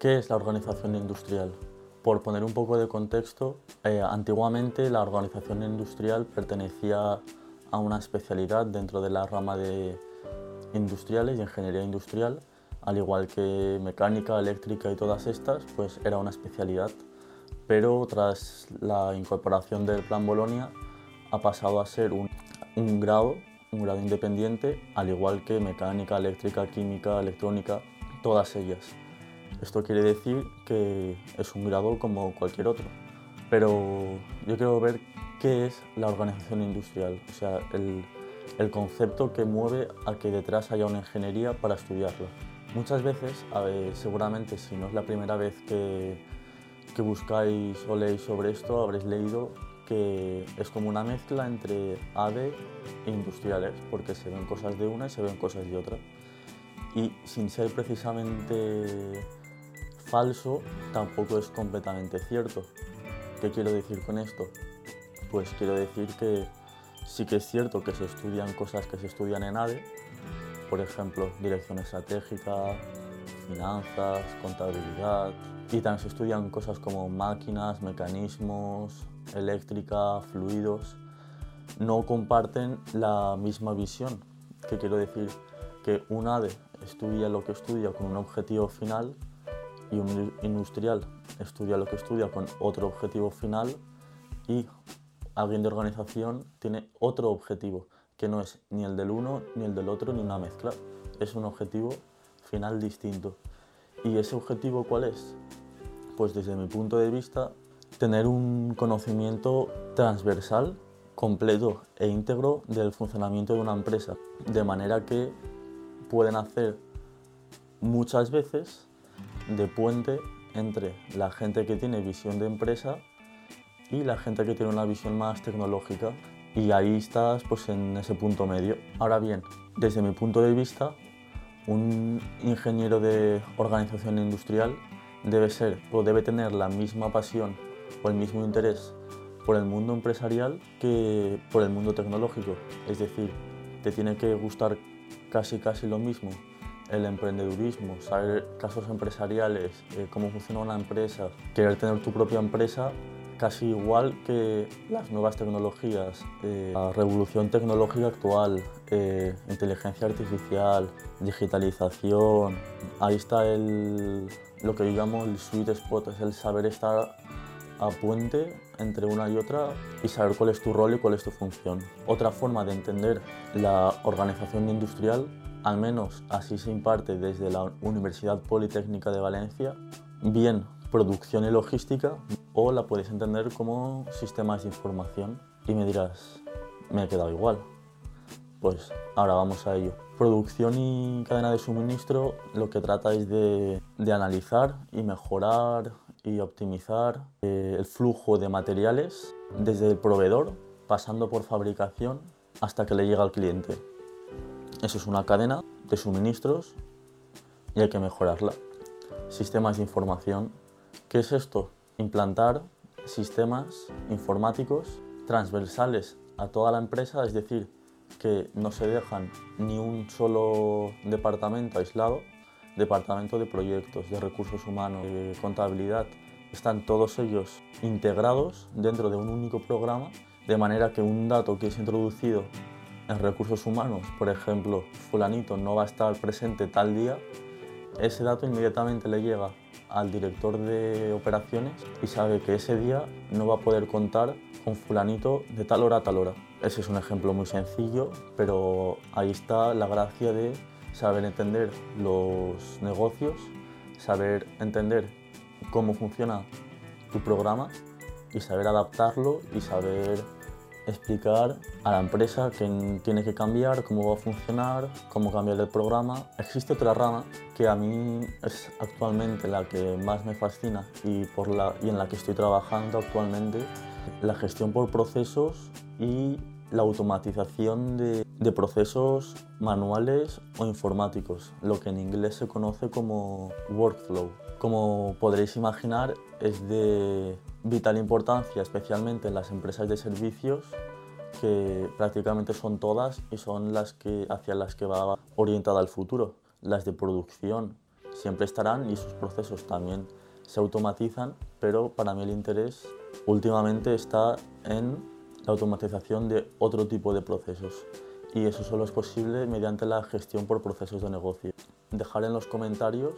¿Qué es la organización industrial? Por poner un poco de contexto, eh, antiguamente la organización industrial pertenecía a una especialidad dentro de la rama de industriales y ingeniería industrial, al igual que mecánica, eléctrica y todas estas, pues era una especialidad. Pero tras la incorporación del Plan Bolonia ha pasado a ser un, un grado, un grado independiente, al igual que mecánica, eléctrica, química, electrónica, todas ellas. Esto quiere decir que es un grado como cualquier otro. Pero yo quiero ver qué es la organización industrial, o sea, el, el concepto que mueve a que detrás haya una ingeniería para estudiarlo. Muchas veces, seguramente si no es la primera vez que, que buscáis o leéis sobre esto, habréis leído que es como una mezcla entre ADE e industriales, porque se ven cosas de una y se ven cosas de otra. Y sin ser precisamente falso, tampoco es completamente cierto. ¿Qué quiero decir con esto? Pues quiero decir que sí que es cierto que se estudian cosas que se estudian en ADE, por ejemplo, dirección estratégica, finanzas, contabilidad, y también se estudian cosas como máquinas, mecanismos, eléctrica, fluidos. No comparten la misma visión, que quiero decir que un ADE estudia lo que estudia con un objetivo final y un industrial estudia lo que estudia con otro objetivo final y alguien de organización tiene otro objetivo, que no es ni el del uno ni el del otro ni una mezcla, es un objetivo final distinto. ¿Y ese objetivo cuál es? Pues desde mi punto de vista, tener un conocimiento transversal, completo e íntegro del funcionamiento de una empresa, de manera que pueden hacer muchas veces de puente entre la gente que tiene visión de empresa y la gente que tiene una visión más tecnológica. Y ahí estás pues, en ese punto medio. Ahora bien, desde mi punto de vista, un ingeniero de organización industrial debe ser o debe tener la misma pasión o el mismo interés por el mundo empresarial que por el mundo tecnológico. Es decir, te tiene que gustar casi casi lo mismo el emprendedurismo, saber casos empresariales, eh, cómo funciona una empresa, querer tener tu propia empresa, casi igual que las nuevas tecnologías, eh, la revolución tecnológica actual, eh, inteligencia artificial, digitalización. Ahí está el, lo que yo llamo el sweet spot, es el saber estar a puente entre una y otra y saber cuál es tu rol y cuál es tu función. Otra forma de entender la organización industrial al menos así se imparte desde la Universidad Politécnica de Valencia, bien producción y logística o la puedes entender como sistemas de información. Y me dirás, me ha quedado igual. Pues ahora vamos a ello. Producción y cadena de suministro lo que trata es de, analizar y mejorar y optimizar eh, el flujo de materiales desde el proveedor, pasando por fabricación hasta que le llega al cliente. Eso es una cadena de suministros y hay que mejorarla. Sistemas de información. ¿Qué es esto? Implantar sistemas informáticos transversales a toda la empresa, es decir, que no se dejan ni un solo departamento aislado, departamento de proyectos, de recursos humanos, de contabilidad, están todos ellos integrados dentro de un único programa, de manera que un dato que es introducido en recursos humanos, por ejemplo, fulanito no va a estar presente tal día, ese dato inmediatamente le llega al director de operaciones y sabe que ese día no va a poder contar con fulanito de tal hora a tal hora. Ese es un ejemplo muy sencillo, pero ahí está la gracia de saber entender los negocios, saber entender cómo funciona tu programa y saber adaptarlo y saber explicar a la empresa qué tiene que cambiar, cómo va a funcionar, cómo cambiar el programa. Existe otra rama que a mí es actualmente la que más me fascina y, por la, y en la que estoy trabajando actualmente, la gestión por procesos y la automatización de, de, procesos manuales o informáticos, lo que en inglés se conoce como workflow. Como podréis imaginar, es de vital importancia, especialmente en las empresas de servicios, que prácticamente son todas y son las que, hacia las que va orientada el futuro. Las de producción siempre estarán y sus procesos también se automatizan, pero para mí el interés últimamente está en la automatización de otro tipo de procesos y eso solo es posible mediante la gestión por procesos de negocio. Dejar en los comentarios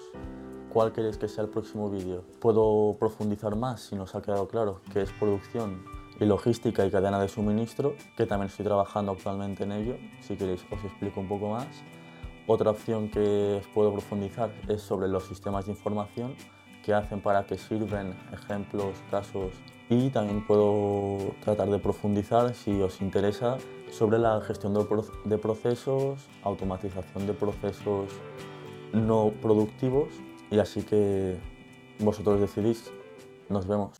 cuál queréis que sea el próximo vídeo. Puedo profundizar más si nos ha quedado claro que es producción y logística y cadena de suministro, que también estoy trabajando actualmente en ello. Si queréis os explico un poco más. Otra opción que puedo profundizar es sobre los sistemas de información, qué hacen, para qué sirven, ejemplos, casos. Y también puedo tratar de profundizar, si os interesa, sobre la gestión de procesos, automatización de procesos no productivos y así que vosotros decidís. Nos vemos.